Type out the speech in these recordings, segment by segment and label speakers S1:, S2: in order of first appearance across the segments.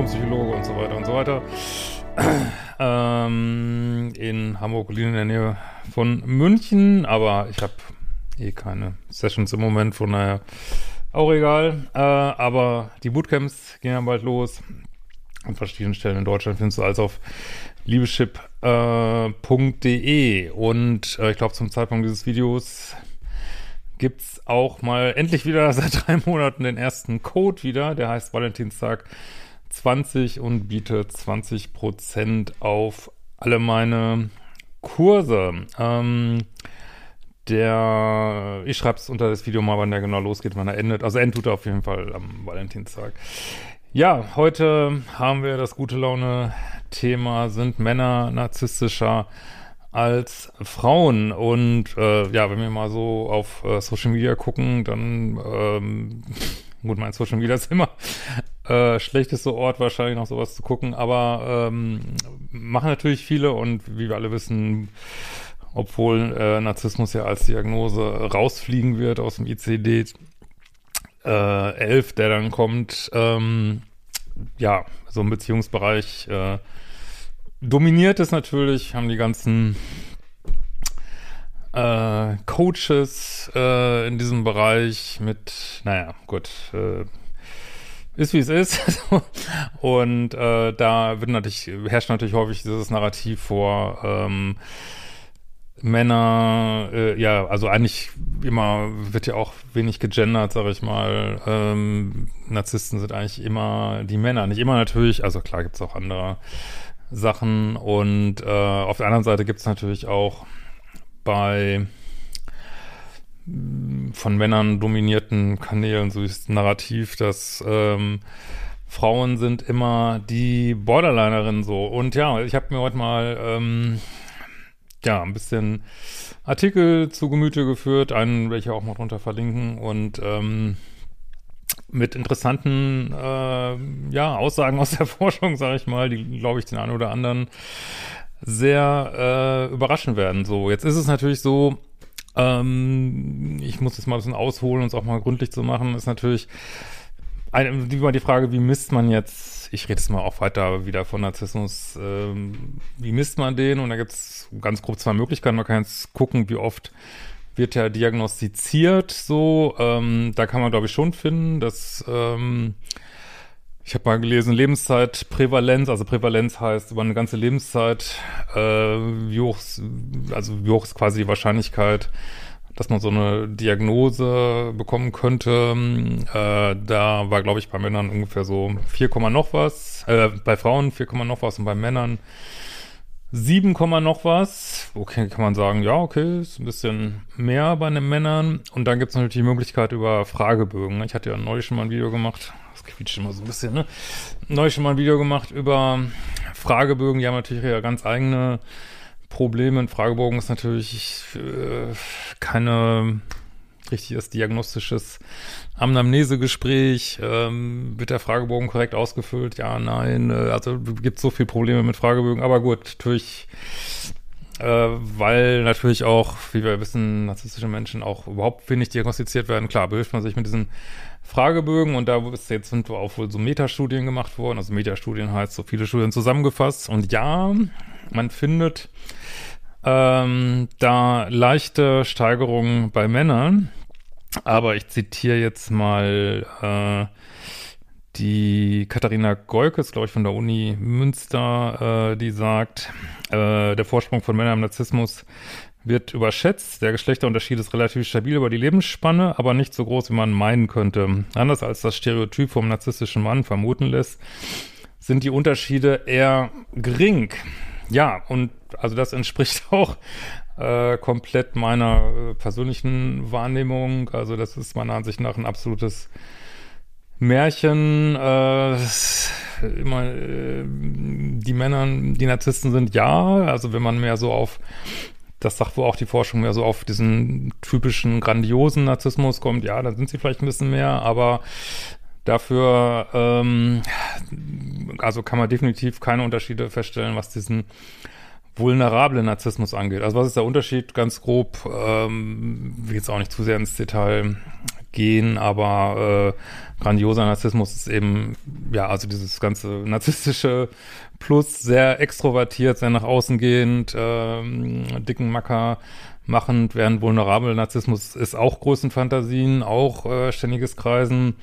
S1: Diplompsychologe und so weiter und so weiter. ähm, in Hamburg, in der Nähe von München, aber ich habe eh keine Sessions im Moment, von daher auch egal. Äh, aber die Bootcamps gehen ja bald los. An verschiedenen Stellen in Deutschland findest du alles auf liebeschip.de äh, und äh, ich glaube zum Zeitpunkt dieses Videos gibt's auch mal endlich wieder seit drei Monaten den ersten Code wieder. Der heißt Valentinstag 20 und bietet 20 Prozent auf alle meine Kurse. Ähm, der, ich schreibe es unter das Video mal, wann der genau losgeht, wann er endet. Also endet er auf jeden Fall am Valentinstag. Ja, heute haben wir das gute Laune Thema, sind Männer narzisstischer als Frauen. Und äh, ja, wenn wir mal so auf äh, Social Media gucken, dann, ähm, gut, mein Social Media ist immer äh, schlechteste Ort wahrscheinlich noch sowas zu gucken, aber ähm, machen natürlich viele und wie wir alle wissen, obwohl äh, Narzissmus ja als Diagnose rausfliegen wird aus dem ICD äh, 11, der dann kommt, ähm, ja, so im Beziehungsbereich äh, dominiert es natürlich, haben die ganzen äh, Coaches äh, in diesem Bereich mit, naja, gut, äh, ist wie es ist. und äh, da wird natürlich, herrscht natürlich häufig dieses Narrativ vor, ähm, Männer, äh, ja, also eigentlich immer wird ja auch wenig gegendert, sag ich mal. Ähm, Narzissten sind eigentlich immer die Männer, nicht immer natürlich, also klar gibt's auch andere Sachen. Und äh, auf der anderen Seite gibt es natürlich auch bei von Männern dominierten Kanälen so ist Narrativ, dass ähm, Frauen sind immer die Borderlinerinnen so. Und ja, ich habe mir heute mal ähm, ja ein bisschen Artikel zu Gemüte geführt, einen welche auch mal drunter verlinken und ähm, mit interessanten äh, ja, Aussagen aus der Forschung, sage ich mal, die, glaube ich, den einen oder anderen sehr äh, überraschen werden. So, jetzt ist es natürlich so, ähm, ich muss jetzt mal ein bisschen ausholen und es auch mal gründlich zu machen, ist natürlich immer die Frage, wie misst man jetzt, ich rede jetzt mal auch weiter wieder von Narzissmus, ähm, wie misst man den? Und da gibt es ganz grob zwei Möglichkeiten. Man kann jetzt gucken, wie oft wird ja diagnostiziert so. Ähm, da kann man, glaube ich, schon finden, dass ähm, ich habe mal gelesen, Lebenszeitprävalenz, also Prävalenz heißt über eine ganze Lebenszeit, äh, wie hoch, also wie hoch ist quasi die Wahrscheinlichkeit, dass man so eine Diagnose bekommen könnte. Äh, da war, glaube ich, bei Männern ungefähr so 4, noch was, äh, bei Frauen 4, noch was und bei Männern 7, noch was. Okay, kann man sagen, ja, okay, ist ein bisschen mehr bei den Männern. Und dann gibt es natürlich die Möglichkeit über Fragebögen. Ne? Ich hatte ja neulich schon mal ein Video gemacht, das quietscht immer so ein bisschen, ne? Neulich schon mal ein Video gemacht über Fragebögen, die haben natürlich ja ganz eigene Probleme. Ein Fragebogen ist natürlich äh, keine richtiges diagnostisches Anamnesegespräch. Ähm, wird der Fragebogen korrekt ausgefüllt? Ja, nein. Äh, also gibt so viele Probleme mit Fragebögen. Aber gut, natürlich, äh, weil natürlich auch, wie wir wissen, narzisstische Menschen auch überhaupt wenig diagnostiziert werden. Klar, behilft man sich mit diesen Fragebögen und da ist jetzt sind auch wohl so Metastudien gemacht worden. Also Metastudien heißt so viele Studien zusammengefasst. Und ja, man findet ähm, da leichte Steigerungen bei Männern. Aber ich zitiere jetzt mal äh, die Katharina Goikes, glaube ich, von der Uni Münster, äh, die sagt, äh, der Vorsprung von Männern im Narzissmus wird überschätzt. Der Geschlechterunterschied ist relativ stabil über die Lebensspanne, aber nicht so groß, wie man meinen könnte. Anders als das Stereotyp vom narzisstischen Mann vermuten lässt, sind die Unterschiede eher gering. Ja, und also das entspricht auch äh, komplett meiner äh, persönlichen Wahrnehmung. Also das ist meiner Ansicht nach ein absolutes Märchen. Äh, immer äh, die Männer, die Narzissten sind ja, also wenn man mehr so auf das sagt wohl auch die Forschung mehr so auf diesen typischen grandiosen Narzissmus kommt, ja, dann sind sie vielleicht ein bisschen mehr, aber dafür, ähm, also kann man definitiv keine Unterschiede feststellen, was diesen vulnerable Narzissmus angeht. Also was ist der Unterschied? Ganz grob, ähm, will jetzt auch nicht zu sehr ins Detail gehen, aber äh, grandioser Narzissmus ist eben, ja, also dieses ganze narzisstische Plus sehr extrovertiert, sehr nach außen gehend, ähm, dicken Macker machend, während vulnerabel Narzissmus ist auch Größenfantasien, auch äh, ständiges Kreisen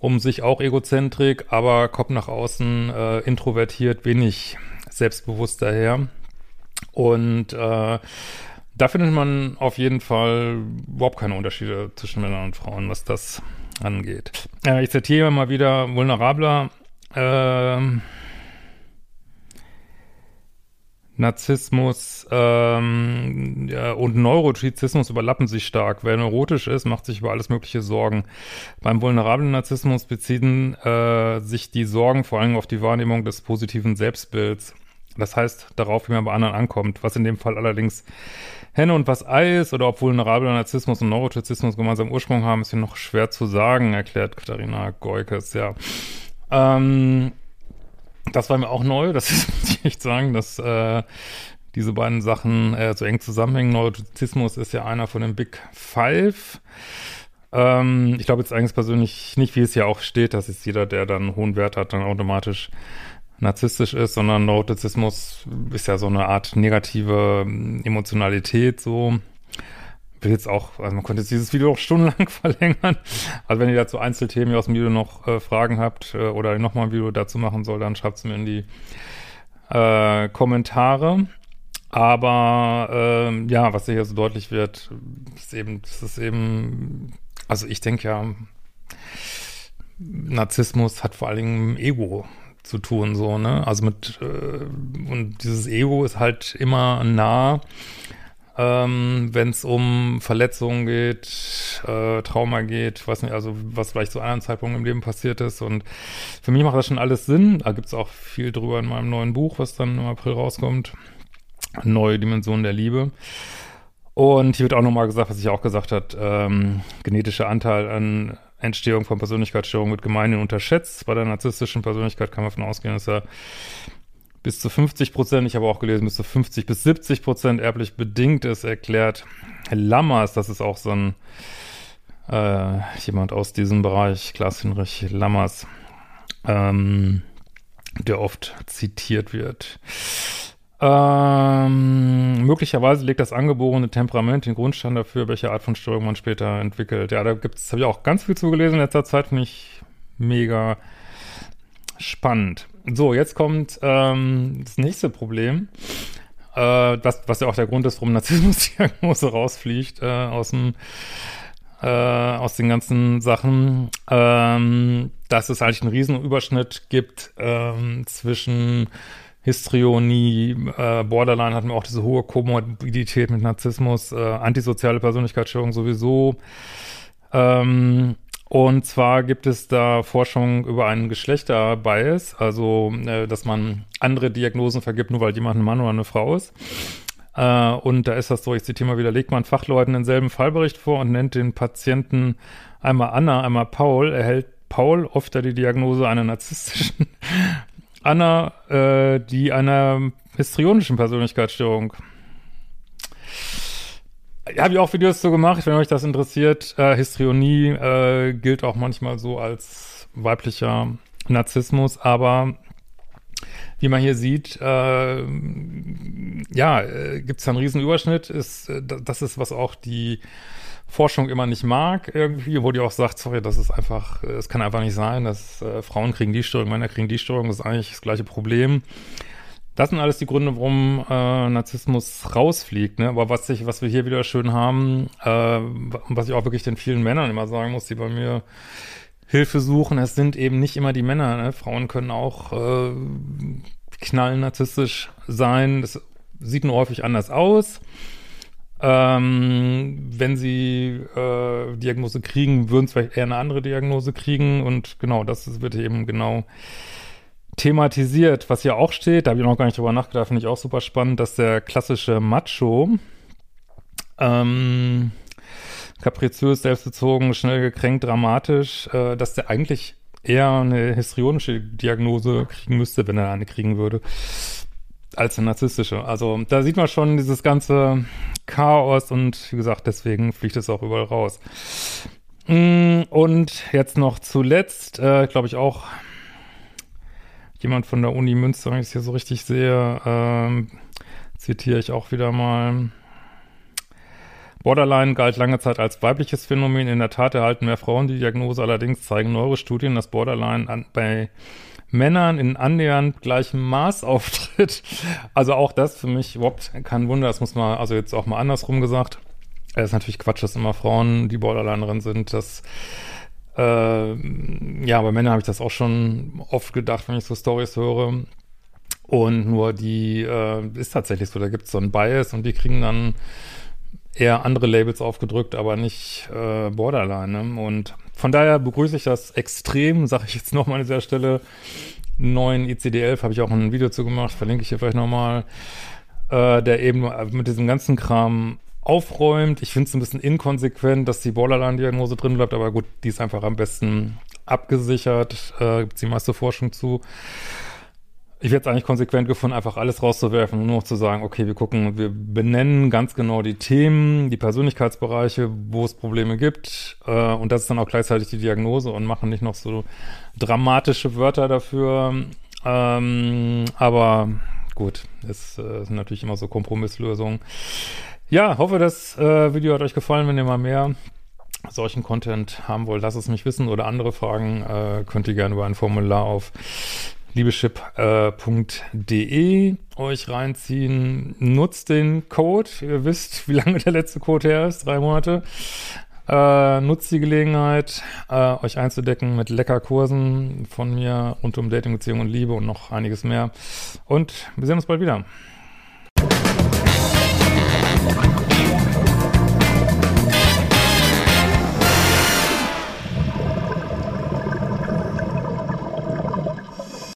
S1: um sich auch Egozentrik, aber kommt nach außen äh, introvertiert, wenig selbstbewusst daher. Und äh, da findet man auf jeden Fall überhaupt keine Unterschiede zwischen Männern und Frauen, was das angeht. Äh, ich zitiere mal wieder vulnerabler äh, Narzissmus ähm, ja, und Neurotizismus überlappen sich stark. Wer neurotisch ist, macht sich über alles mögliche Sorgen. Beim vulnerablen Narzissmus beziehen äh, sich die Sorgen vor allem auf die Wahrnehmung des positiven Selbstbilds. Das heißt darauf, wie man bei anderen ankommt, was in dem Fall allerdings Henne und was Ei ist oder ob vulnerabler Narzissmus und Neurotizismus gemeinsam Ursprung haben, ist hier noch schwer zu sagen, erklärt Katharina Goikes, ja. Ähm, das war mir auch neu, das muss ich echt sagen, dass äh, diese beiden Sachen äh, so eng zusammenhängen. Neurotizismus ist ja einer von den Big Five. Ähm, ich glaube jetzt eigentlich persönlich nicht, wie es ja auch steht, dass jetzt jeder, der dann hohen Wert hat, dann automatisch narzisstisch ist, sondern Neurotizismus ist ja so eine Art negative ähm, Emotionalität, so. Will jetzt auch, also man könnte jetzt dieses Video auch stundenlang verlängern. Also wenn ihr dazu Einzelthemen aus dem Video noch äh, Fragen habt äh, oder nochmal ein Video dazu machen soll, dann schreibt es mir in die äh, Kommentare. Aber ähm, ja, was hier so deutlich wird, ist eben, das ist eben, also ich denke ja, Narzissmus hat vor allen Dingen Ego zu tun, so, ne? Also mit, äh, und dieses Ego ist halt immer nah, ähm, wenn es um Verletzungen geht, äh, Trauma geht, weiß nicht, also was vielleicht zu anderen Zeitpunkten im Leben passiert ist. Und für mich macht das schon alles Sinn. Da gibt's auch viel drüber in meinem neuen Buch, was dann im April rauskommt. Neue Dimensionen der Liebe. Und hier wird auch nochmal gesagt, was ich auch gesagt hat, ähm, genetischer Anteil an Entstehung von Persönlichkeitsstörungen wird gemeinhin unterschätzt. Bei der narzisstischen Persönlichkeit kann man davon ausgehen, dass er bis zu 50 Prozent, ich habe auch gelesen, bis zu 50 bis 70 Prozent erblich bedingt ist, erklärt Lammers, das ist auch so ein äh, jemand aus diesem Bereich, Klaas-Hinrich Lammers, ähm, der oft zitiert wird. Ähm, möglicherweise legt das angeborene Temperament den Grundstein dafür, welche Art von Störung man später entwickelt. Ja, da gibt's, habe ich auch ganz viel zugelesen in letzter Zeit, finde ich mega spannend. So, jetzt kommt ähm, das nächste Problem, äh, das, was ja auch der Grund ist, warum Narzissmusdiagnose rausfliegt äh, aus dem äh, aus den ganzen Sachen, ähm, dass es eigentlich einen riesen Überschnitt gibt ähm, zwischen Histrionie, äh, Borderline hatten wir auch diese hohe Komorbidität mit Narzissmus, äh, antisoziale Persönlichkeitsstörung sowieso. Ähm, und zwar gibt es da Forschung über einen Geschlechterbias, also äh, dass man andere Diagnosen vergibt, nur weil jemand ein Mann oder eine Frau ist. Äh, und da ist das so, ich zitiere mal wieder, legt man Fachleuten denselben Fallbericht vor und nennt den Patienten einmal Anna, einmal Paul, erhält Paul oft die Diagnose einer narzisstischen Anna, äh, die einer histrionischen Persönlichkeitsstörung. Habe ich auch Videos so gemacht, wenn euch das interessiert. Äh, Histrionie äh, gilt auch manchmal so als weiblicher Narzissmus, aber wie man hier sieht, äh, ja, äh, gibt es einen riesen Überschnitt. Ist, äh, das ist, was auch die Forschung immer nicht mag, irgendwie, wo die auch sagt, sorry, das ist einfach, es kann einfach nicht sein, dass äh, Frauen kriegen die Störung, Männer kriegen die Störung, das ist eigentlich das gleiche Problem. Das sind alles die Gründe, warum äh, Narzissmus rausfliegt. Ne? Aber was, ich, was wir hier wieder schön haben, äh, was ich auch wirklich den vielen Männern immer sagen muss, die bei mir Hilfe suchen, es sind eben nicht immer die Männer. Ne? Frauen können auch äh, knallen narzisstisch sein. Das sieht nur häufig anders aus. Ähm, wenn sie äh, Diagnose kriegen, würden sie vielleicht eher eine andere Diagnose kriegen und genau, das wird eben genau thematisiert. Was hier auch steht, da habe ich noch gar nicht drüber nachgedacht, finde ich auch super spannend, dass der klassische Macho ähm, kapriziös, selbstbezogen, schnell gekränkt, dramatisch, äh, dass der eigentlich eher eine histrionische Diagnose kriegen müsste, wenn er eine kriegen würde als eine narzisstische. Also da sieht man schon dieses ganze Chaos und wie gesagt, deswegen fliegt es auch überall raus. Mm, und jetzt noch zuletzt, äh, glaube ich auch jemand von der Uni Münster, wenn ich es hier so richtig sehe, ähm, zitiere ich auch wieder mal. Borderline galt lange Zeit als weibliches Phänomen. In der Tat erhalten mehr Frauen die Diagnose. Allerdings zeigen neuere Studien, dass Borderline an, bei Männern in annähernd gleichem Maß auftritt. Also auch das für mich überhaupt kein Wunder. Das muss man, also jetzt auch mal andersrum gesagt. Es ist natürlich Quatsch, dass immer Frauen die Borderlinerin sind. Das äh, ja, bei Männern habe ich das auch schon oft gedacht, wenn ich so Stories höre. Und nur die äh, ist tatsächlich so, da gibt es so ein Bias und die kriegen dann eher andere Labels aufgedrückt, aber nicht äh, Borderline. Ne? Und von daher begrüße ich das extrem, sage ich jetzt nochmal an dieser Stelle. Neuen ICD-11 habe ich auch ein Video zu gemacht, verlinke ich hier vielleicht nochmal, äh, der eben mit diesem ganzen Kram aufräumt. Ich finde es ein bisschen inkonsequent, dass die Borderline-Diagnose drin bleibt, aber gut, die ist einfach am besten abgesichert, äh, gibt es die meiste Forschung zu. Ich hätte es eigentlich konsequent gefunden, einfach alles rauszuwerfen und nur noch zu sagen, okay, wir gucken, wir benennen ganz genau die Themen, die Persönlichkeitsbereiche, wo es Probleme gibt äh, und das ist dann auch gleichzeitig die Diagnose und machen nicht noch so dramatische Wörter dafür. Ähm, aber gut, es äh, sind natürlich immer so Kompromisslösungen. Ja, hoffe, das äh, Video hat euch gefallen. Wenn ihr mal mehr solchen Content haben wollt, lasst es mich wissen oder andere Fragen äh, könnt ihr gerne über ein Formular auf liebeschip.de äh, euch reinziehen. Nutzt den Code. Ihr wisst, wie lange der letzte Code her ist. Drei Monate. Äh, nutzt die Gelegenheit, äh, euch einzudecken mit lecker Kursen von mir rund um Dating, Beziehung und Liebe und noch einiges mehr. Und wir sehen uns bald wieder. Thank you.